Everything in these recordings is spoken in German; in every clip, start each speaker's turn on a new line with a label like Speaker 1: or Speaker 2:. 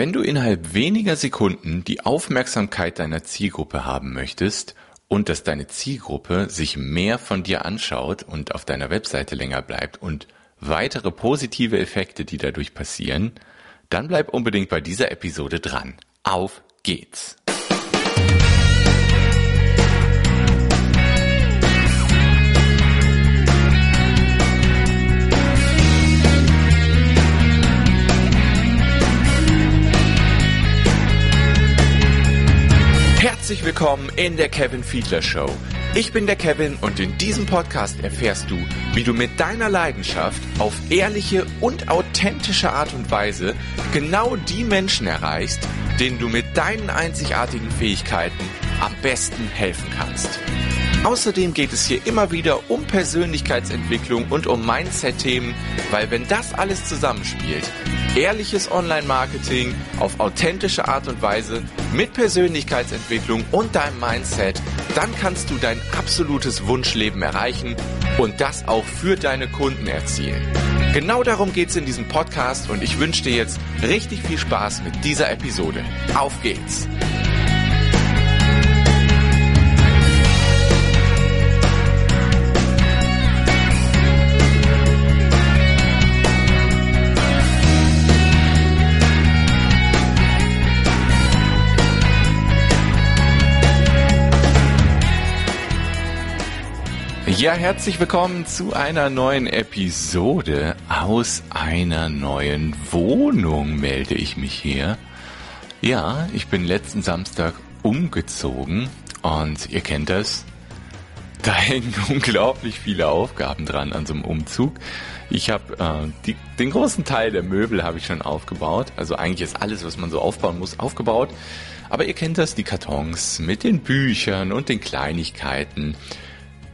Speaker 1: Wenn du innerhalb weniger Sekunden die Aufmerksamkeit deiner Zielgruppe haben möchtest und dass deine Zielgruppe sich mehr von dir anschaut und auf deiner Webseite länger bleibt und weitere positive Effekte, die dadurch passieren, dann bleib unbedingt bei dieser Episode dran. Auf geht's! Herzlich willkommen in der Kevin Fiedler Show. Ich bin der Kevin und in diesem Podcast erfährst du, wie du mit deiner Leidenschaft auf ehrliche und authentische Art und Weise genau die Menschen erreichst, denen du mit deinen einzigartigen Fähigkeiten am besten helfen kannst. Außerdem geht es hier immer wieder um Persönlichkeitsentwicklung und um Mindset-Themen, weil wenn das alles zusammenspielt, ehrliches Online-Marketing auf authentische Art und Weise mit Persönlichkeitsentwicklung und deinem Mindset, dann kannst du dein absolutes Wunschleben erreichen und das auch für deine Kunden erzielen. Genau darum geht es in diesem Podcast und ich wünsche dir jetzt richtig viel Spaß mit dieser Episode. Auf geht's! Ja, herzlich willkommen zu einer neuen Episode aus einer neuen Wohnung, melde ich mich hier. Ja, ich bin letzten Samstag umgezogen und ihr kennt das. Da hängen unglaublich viele Aufgaben dran an so einem Umzug. Ich habe äh, den großen Teil der Möbel habe ich schon aufgebaut. Also eigentlich ist alles, was man so aufbauen muss, aufgebaut. Aber ihr kennt das, die Kartons mit den Büchern und den Kleinigkeiten.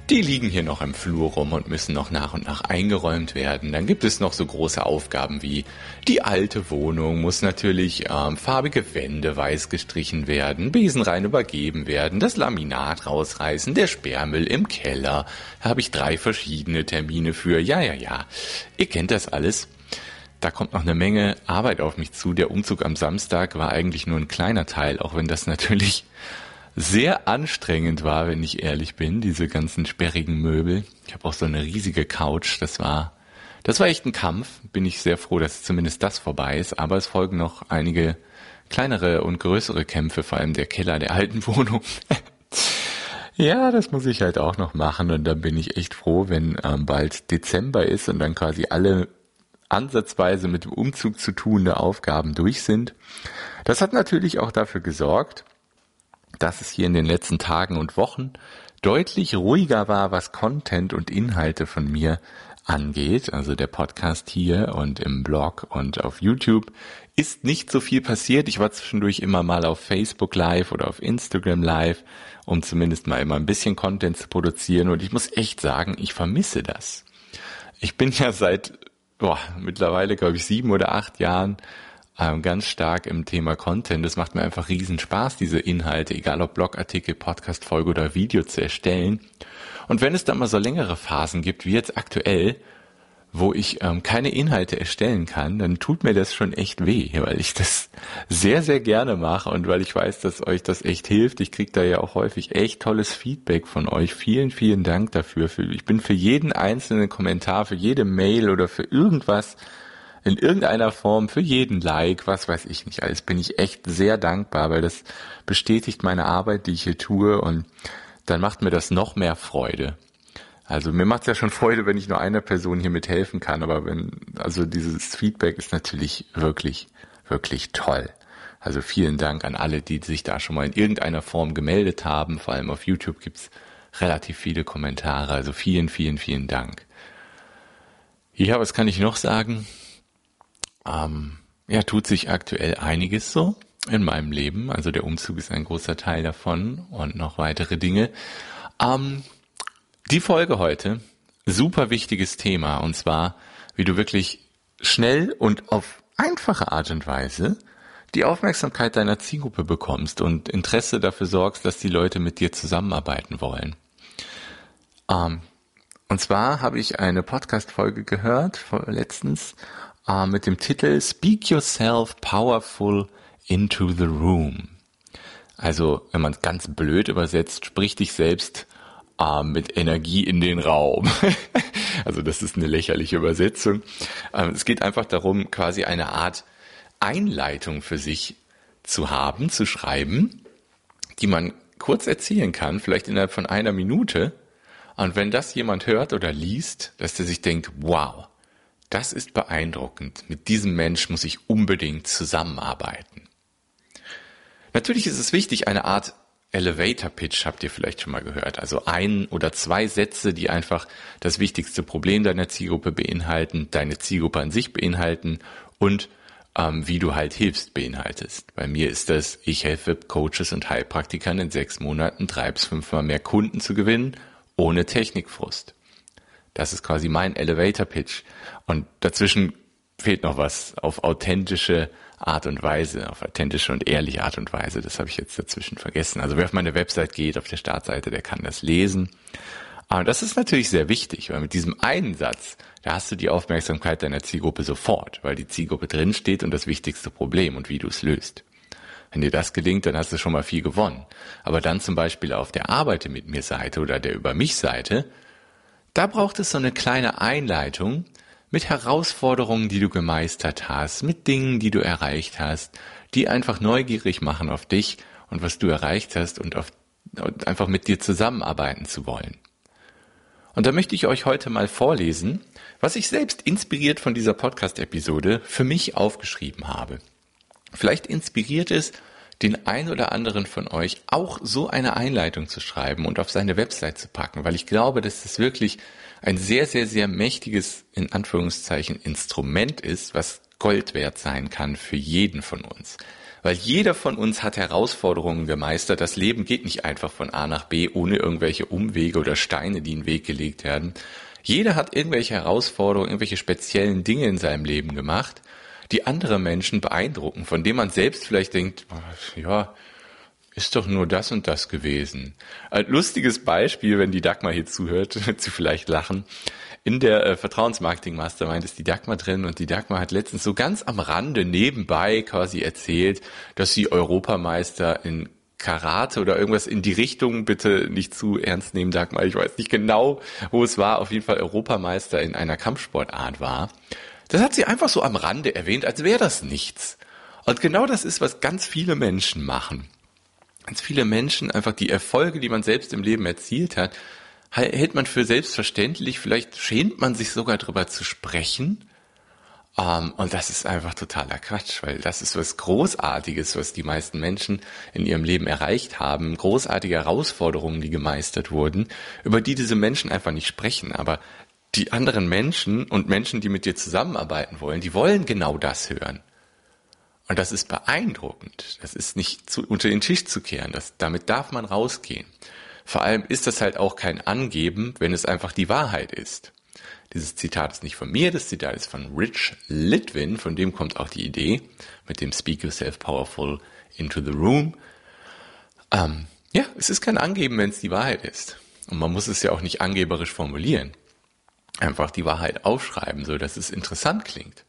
Speaker 1: Die liegen hier noch im Flur rum und müssen noch nach und nach eingeräumt werden. Dann gibt es noch so große Aufgaben wie die alte Wohnung muss natürlich ähm, farbige Wände weiß gestrichen werden, Besenrein übergeben werden, das Laminat rausreißen, der Sperrmüll im Keller. Da habe ich drei verschiedene Termine für. Ja, ja, ja. Ihr kennt das alles. Da kommt noch eine Menge Arbeit auf mich zu. Der Umzug am Samstag war eigentlich nur ein kleiner Teil, auch wenn das natürlich sehr anstrengend war, wenn ich ehrlich bin, diese ganzen sperrigen Möbel. Ich habe auch so eine riesige Couch, das war das war echt ein Kampf. Bin ich sehr froh, dass zumindest das vorbei ist, aber es folgen noch einige kleinere und größere Kämpfe, vor allem der Keller der alten Wohnung. ja, das muss ich halt auch noch machen und dann bin ich echt froh, wenn ähm, bald Dezember ist und dann quasi alle ansatzweise mit dem Umzug zu tunende Aufgaben durch sind. Das hat natürlich auch dafür gesorgt, dass es hier in den letzten Tagen und Wochen deutlich ruhiger war, was Content und Inhalte von mir angeht. Also der Podcast hier und im Blog und auf YouTube ist nicht so viel passiert. Ich war zwischendurch immer mal auf Facebook Live oder auf Instagram Live, um zumindest mal immer ein bisschen Content zu produzieren. Und ich muss echt sagen, ich vermisse das. Ich bin ja seit boah, mittlerweile, glaube ich, sieben oder acht Jahren ähm, ganz stark im Thema Content. Es macht mir einfach riesen Spaß, diese Inhalte, egal ob Blogartikel, Podcast-Folge oder Video zu erstellen. Und wenn es dann mal so längere Phasen gibt, wie jetzt aktuell, wo ich ähm, keine Inhalte erstellen kann, dann tut mir das schon echt weh, weil ich das sehr, sehr gerne mache und weil ich weiß, dass euch das echt hilft. Ich kriege da ja auch häufig echt tolles Feedback von euch. Vielen, vielen Dank dafür. Ich bin für jeden einzelnen Kommentar, für jede Mail oder für irgendwas in irgendeiner Form für jeden Like, was weiß ich nicht alles, bin ich echt sehr dankbar, weil das bestätigt meine Arbeit, die ich hier tue und dann macht mir das noch mehr Freude. Also mir macht es ja schon Freude, wenn ich nur einer Person hier mithelfen kann, aber wenn, also dieses Feedback ist natürlich wirklich, wirklich toll. Also vielen Dank an alle, die sich da schon mal in irgendeiner Form gemeldet haben. Vor allem auf YouTube gibt's relativ viele Kommentare. Also vielen, vielen, vielen Dank. Ja, was kann ich noch sagen? Ähm, ja, tut sich aktuell einiges so in meinem Leben. Also der Umzug ist ein großer Teil davon und noch weitere Dinge. Ähm, die Folge heute, super wichtiges Thema und zwar, wie du wirklich schnell und auf einfache Art und Weise die Aufmerksamkeit deiner Zielgruppe bekommst und Interesse dafür sorgst, dass die Leute mit dir zusammenarbeiten wollen. Ähm, und zwar habe ich eine Podcast-Folge gehört letztens äh, mit dem Titel Speak Yourself Powerful into the Room. Also, wenn man es ganz blöd übersetzt, sprich dich selbst äh, mit Energie in den Raum. also das ist eine lächerliche Übersetzung. Ähm, es geht einfach darum, quasi eine Art Einleitung für sich zu haben, zu schreiben, die man kurz erzählen kann, vielleicht innerhalb von einer Minute. Und wenn das jemand hört oder liest, dass der sich denkt, wow, das ist beeindruckend. Mit diesem Mensch muss ich unbedingt zusammenarbeiten. Natürlich ist es wichtig, eine Art Elevator Pitch habt ihr vielleicht schon mal gehört. Also ein oder zwei Sätze, die einfach das wichtigste Problem deiner Zielgruppe beinhalten, deine Zielgruppe an sich beinhalten und ähm, wie du halt hilfst beinhaltest. Bei mir ist das, ich helfe Coaches und Heilpraktikern in sechs Monaten drei bis fünfmal mehr Kunden zu gewinnen, ohne Technikfrust. Das ist quasi mein Elevator Pitch. Und dazwischen fehlt noch was auf authentische Art und Weise, auf authentische und ehrliche Art und Weise. Das habe ich jetzt dazwischen vergessen. Also wer auf meine Website geht, auf der Startseite, der kann das lesen. Aber das ist natürlich sehr wichtig, weil mit diesem einen Satz, da hast du die Aufmerksamkeit deiner Zielgruppe sofort, weil die Zielgruppe drin steht und das wichtigste Problem und wie du es löst. Wenn dir das gelingt, dann hast du schon mal viel gewonnen. Aber dann zum Beispiel auf der Arbeite mit mir Seite oder der Über mich Seite, da braucht es so eine kleine Einleitung, mit Herausforderungen, die du gemeistert hast, mit Dingen, die du erreicht hast, die einfach neugierig machen auf dich und was du erreicht hast und, auf, einfach mit dir zusammenarbeiten zu wollen. Und da möchte ich euch heute mal vorlesen, was ich selbst inspiriert von dieser Podcast-Episode für mich aufgeschrieben habe. Vielleicht inspiriert es den ein oder anderen von euch auch so eine Einleitung zu schreiben und auf seine Website zu packen, weil ich glaube, dass das wirklich ein sehr, sehr, sehr mächtiges, in Anführungszeichen, Instrument ist, was Gold wert sein kann für jeden von uns. Weil jeder von uns hat Herausforderungen gemeistert. Das Leben geht nicht einfach von A nach B ohne irgendwelche Umwege oder Steine, die in den Weg gelegt werden. Jeder hat irgendwelche Herausforderungen, irgendwelche speziellen Dinge in seinem Leben gemacht, die andere Menschen beeindrucken, von denen man selbst vielleicht denkt, ja, ist doch nur das und das gewesen. Ein lustiges Beispiel, wenn die Dagmar hier zuhört, sie vielleicht lachen. In der äh, Vertrauensmarketing Mastermind ist die Dagmar drin und die Dagmar hat letztens so ganz am Rande nebenbei quasi erzählt, dass sie Europameister in Karate oder irgendwas in die Richtung, bitte nicht zu ernst nehmen, Dagmar, ich weiß nicht genau, wo es war, auf jeden Fall Europameister in einer Kampfsportart war. Das hat sie einfach so am Rande erwähnt, als wäre das nichts. Und genau das ist, was ganz viele Menschen machen ganz viele Menschen einfach die Erfolge, die man selbst im Leben erzielt hat, hält man für selbstverständlich. Vielleicht schämt man sich sogar darüber zu sprechen. Ähm, und das ist einfach totaler Quatsch, weil das ist was Großartiges, was die meisten Menschen in ihrem Leben erreicht haben. Großartige Herausforderungen, die gemeistert wurden, über die diese Menschen einfach nicht sprechen. Aber die anderen Menschen und Menschen, die mit dir zusammenarbeiten wollen, die wollen genau das hören. Und das ist beeindruckend. Das ist nicht zu, unter den Tisch zu kehren. Das, damit darf man rausgehen. Vor allem ist das halt auch kein Angeben, wenn es einfach die Wahrheit ist. Dieses Zitat ist nicht von mir, das Zitat ist von Rich Litwin, von dem kommt auch die Idee mit dem Speak Yourself Powerful into the Room. Ähm, ja, es ist kein Angeben, wenn es die Wahrheit ist. Und man muss es ja auch nicht angeberisch formulieren. Einfach die Wahrheit aufschreiben, so dass es interessant klingt.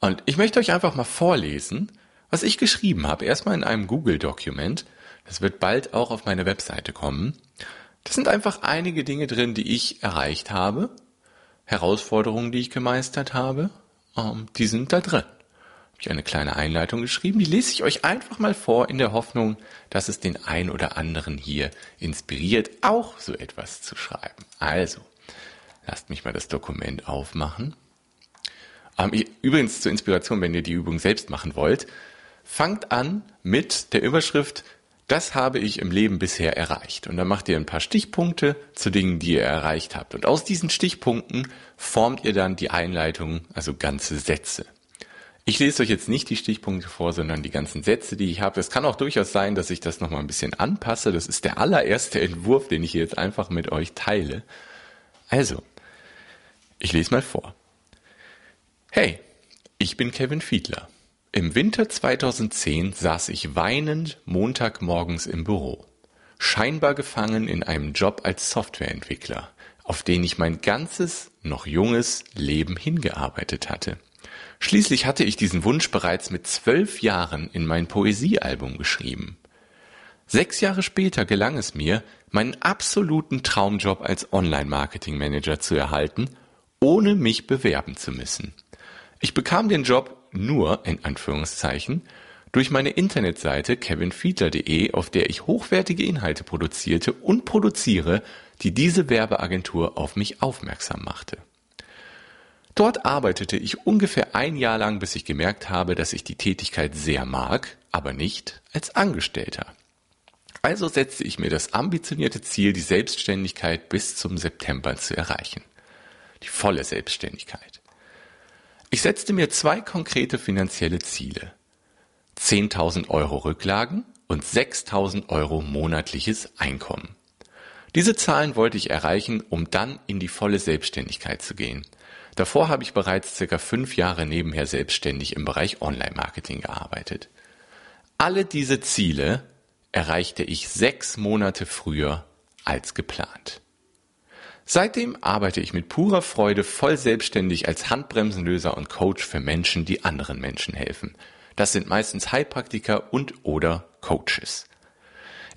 Speaker 1: Und ich möchte euch einfach mal vorlesen, was ich geschrieben habe. Erstmal in einem Google-Dokument. Das wird bald auch auf meine Webseite kommen. Das sind einfach einige Dinge drin, die ich erreicht habe. Herausforderungen, die ich gemeistert habe. Ähm, die sind da drin. Habe ich eine kleine Einleitung geschrieben. Die lese ich euch einfach mal vor in der Hoffnung, dass es den ein oder anderen hier inspiriert, auch so etwas zu schreiben. Also, lasst mich mal das Dokument aufmachen. Ähm, übrigens zur Inspiration, wenn ihr die Übung selbst machen wollt, fangt an mit der Überschrift das habe ich im Leben bisher erreicht. Und dann macht ihr ein paar Stichpunkte zu Dingen, die ihr erreicht habt. Und aus diesen Stichpunkten formt ihr dann die Einleitung, also ganze Sätze. Ich lese euch jetzt nicht die Stichpunkte vor, sondern die ganzen Sätze, die ich habe. Es kann auch durchaus sein, dass ich das nochmal ein bisschen anpasse. Das ist der allererste Entwurf, den ich jetzt einfach mit euch teile. Also, ich lese mal vor. Hey, ich bin Kevin Fiedler. Im Winter 2010 saß ich weinend Montagmorgens im Büro, scheinbar gefangen in einem Job als Softwareentwickler, auf den ich mein ganzes, noch junges Leben hingearbeitet hatte. Schließlich hatte ich diesen Wunsch bereits mit zwölf Jahren in mein Poesiealbum geschrieben. Sechs Jahre später gelang es mir, meinen absoluten Traumjob als Online-Marketing-Manager zu erhalten, ohne mich bewerben zu müssen. Ich bekam den Job nur, in Anführungszeichen, durch meine Internetseite kevinfiedler.de, auf der ich hochwertige Inhalte produzierte und produziere, die diese Werbeagentur auf mich aufmerksam machte. Dort arbeitete ich ungefähr ein Jahr lang, bis ich gemerkt habe, dass ich die Tätigkeit sehr mag, aber nicht als Angestellter. Also setzte ich mir das ambitionierte Ziel, die Selbstständigkeit bis zum September zu erreichen. Die volle Selbstständigkeit. Ich setzte mir zwei konkrete finanzielle Ziele. 10.000 Euro Rücklagen und 6.000 Euro monatliches Einkommen. Diese Zahlen wollte ich erreichen, um dann in die volle Selbstständigkeit zu gehen. Davor habe ich bereits circa fünf Jahre nebenher selbstständig im Bereich Online-Marketing gearbeitet. Alle diese Ziele erreichte ich sechs Monate früher als geplant. Seitdem arbeite ich mit purer Freude voll selbstständig als Handbremsenlöser und Coach für Menschen, die anderen Menschen helfen. Das sind meistens Heilpraktiker und oder Coaches.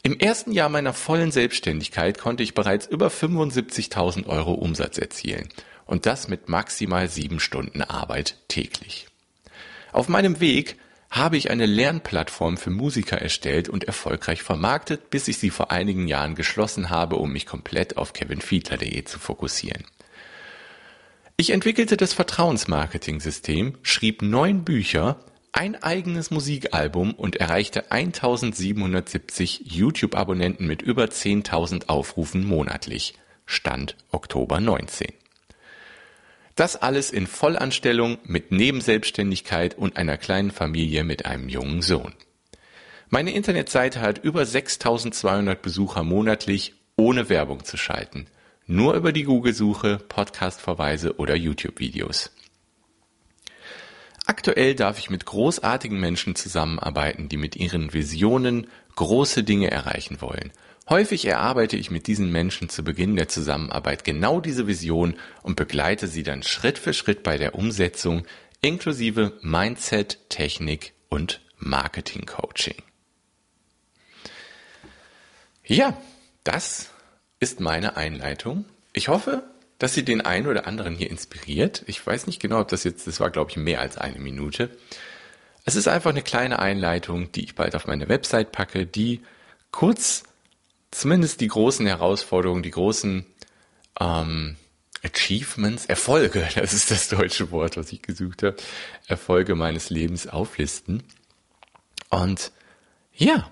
Speaker 1: Im ersten Jahr meiner vollen Selbstständigkeit konnte ich bereits über 75.000 Euro Umsatz erzielen und das mit maximal sieben Stunden Arbeit täglich. Auf meinem Weg habe ich eine Lernplattform für Musiker erstellt und erfolgreich vermarktet, bis ich sie vor einigen Jahren geschlossen habe, um mich komplett auf kevinfiedler.de zu fokussieren. Ich entwickelte das Vertrauensmarketing-System, schrieb neun Bücher, ein eigenes Musikalbum und erreichte 1770 YouTube-Abonnenten mit über 10.000 Aufrufen monatlich. Stand Oktober 19. Das alles in Vollanstellung mit Nebenselbstständigkeit und einer kleinen Familie mit einem jungen Sohn. Meine Internetseite hat über 6200 Besucher monatlich, ohne Werbung zu schalten. Nur über die Google-Suche, Podcast-Verweise oder YouTube-Videos. Aktuell darf ich mit großartigen Menschen zusammenarbeiten, die mit ihren Visionen große Dinge erreichen wollen Häufig erarbeite ich mit diesen Menschen zu Beginn der Zusammenarbeit genau diese Vision und begleite sie dann Schritt für Schritt bei der Umsetzung inklusive Mindset, Technik und Marketing Coaching. Ja, das ist meine Einleitung. Ich hoffe, dass sie den einen oder anderen hier inspiriert. Ich weiß nicht genau, ob das jetzt, das war glaube ich mehr als eine Minute. Es ist einfach eine kleine Einleitung, die ich bald auf meine Website packe, die kurz zumindest die großen Herausforderungen, die großen ähm, Achievements, Erfolge, das ist das deutsche Wort, was ich gesucht habe, Erfolge meines Lebens auflisten. Und ja,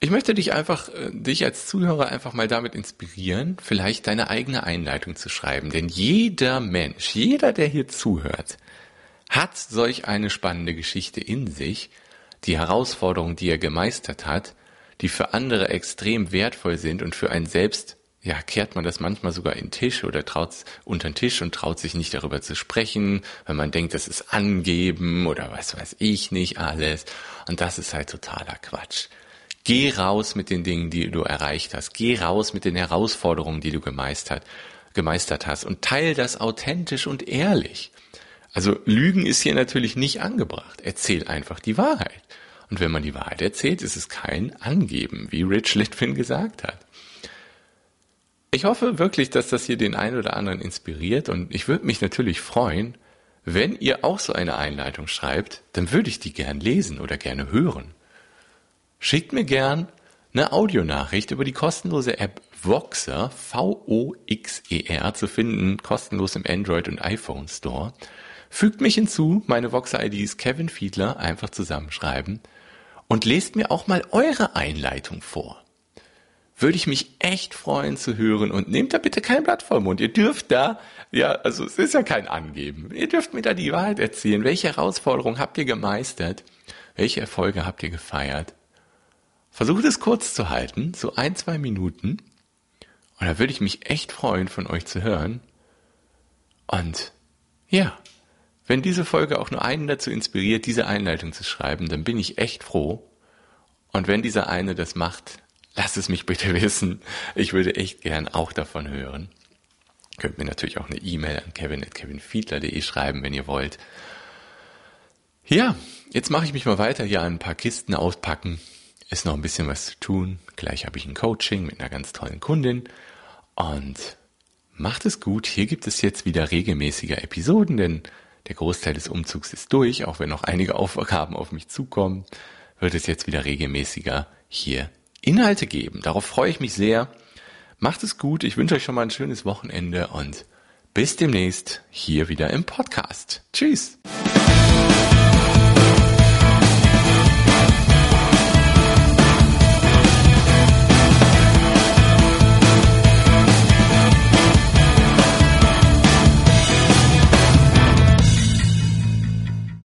Speaker 1: ich möchte dich einfach, äh, dich als Zuhörer einfach mal damit inspirieren, vielleicht deine eigene Einleitung zu schreiben. Denn jeder Mensch, jeder, der hier zuhört, hat solch eine spannende Geschichte in sich, die Herausforderung, die er gemeistert hat, die für andere extrem wertvoll sind und für einen selbst ja, kehrt man das manchmal sogar in den Tisch oder traut unter den Tisch und traut sich nicht darüber zu sprechen, weil man denkt, das ist angeben oder was weiß ich nicht alles. Und das ist halt totaler Quatsch. Geh raus mit den Dingen, die du erreicht hast. Geh raus mit den Herausforderungen, die du gemeistert, gemeistert hast und teil das authentisch und ehrlich. Also Lügen ist hier natürlich nicht angebracht. Erzähl einfach die Wahrheit. Und wenn man die Wahrheit erzählt, ist es kein Angeben, wie Rich Litwin gesagt hat. Ich hoffe wirklich, dass das hier den einen oder anderen inspiriert und ich würde mich natürlich freuen, wenn ihr auch so eine Einleitung schreibt, dann würde ich die gern lesen oder gerne hören. Schickt mir gern eine Audionachricht über die kostenlose App Voxer, V-O-X-E-R, zu finden, kostenlos im Android und iPhone Store. Fügt mich hinzu, meine Voxer-ID ist Kevin Fiedler, einfach zusammenschreiben und lest mir auch mal eure Einleitung vor. Würde ich mich echt freuen zu hören und nehmt da bitte kein Blatt vor Mund. Ihr dürft da, ja, also es ist ja kein Angeben. Ihr dürft mir da die Wahrheit erzählen. Welche Herausforderungen habt ihr gemeistert? Welche Erfolge habt ihr gefeiert? Versucht es kurz zu halten, so ein, zwei Minuten. Und da würde ich mich echt freuen, von euch zu hören. Und ja, wenn diese Folge auch nur einen dazu inspiriert, diese Einleitung zu schreiben, dann bin ich echt froh. Und wenn dieser eine das macht, lasst es mich bitte wissen. Ich würde echt gern auch davon hören. Könnt mir natürlich auch eine E-Mail an kevin.kevinfiedler.de schreiben, wenn ihr wollt. Ja, jetzt mache ich mich mal weiter hier an ein paar Kisten auspacken. Ist noch ein bisschen was zu tun. Gleich habe ich ein Coaching mit einer ganz tollen Kundin. Und macht es gut. Hier gibt es jetzt wieder regelmäßige Episoden, denn der Großteil des Umzugs ist durch. Auch wenn noch einige Aufgaben auf mich zukommen, wird es jetzt wieder regelmäßiger hier Inhalte geben. Darauf freue ich mich sehr. Macht es gut. Ich wünsche euch schon mal ein schönes Wochenende und bis demnächst hier wieder im Podcast. Tschüss.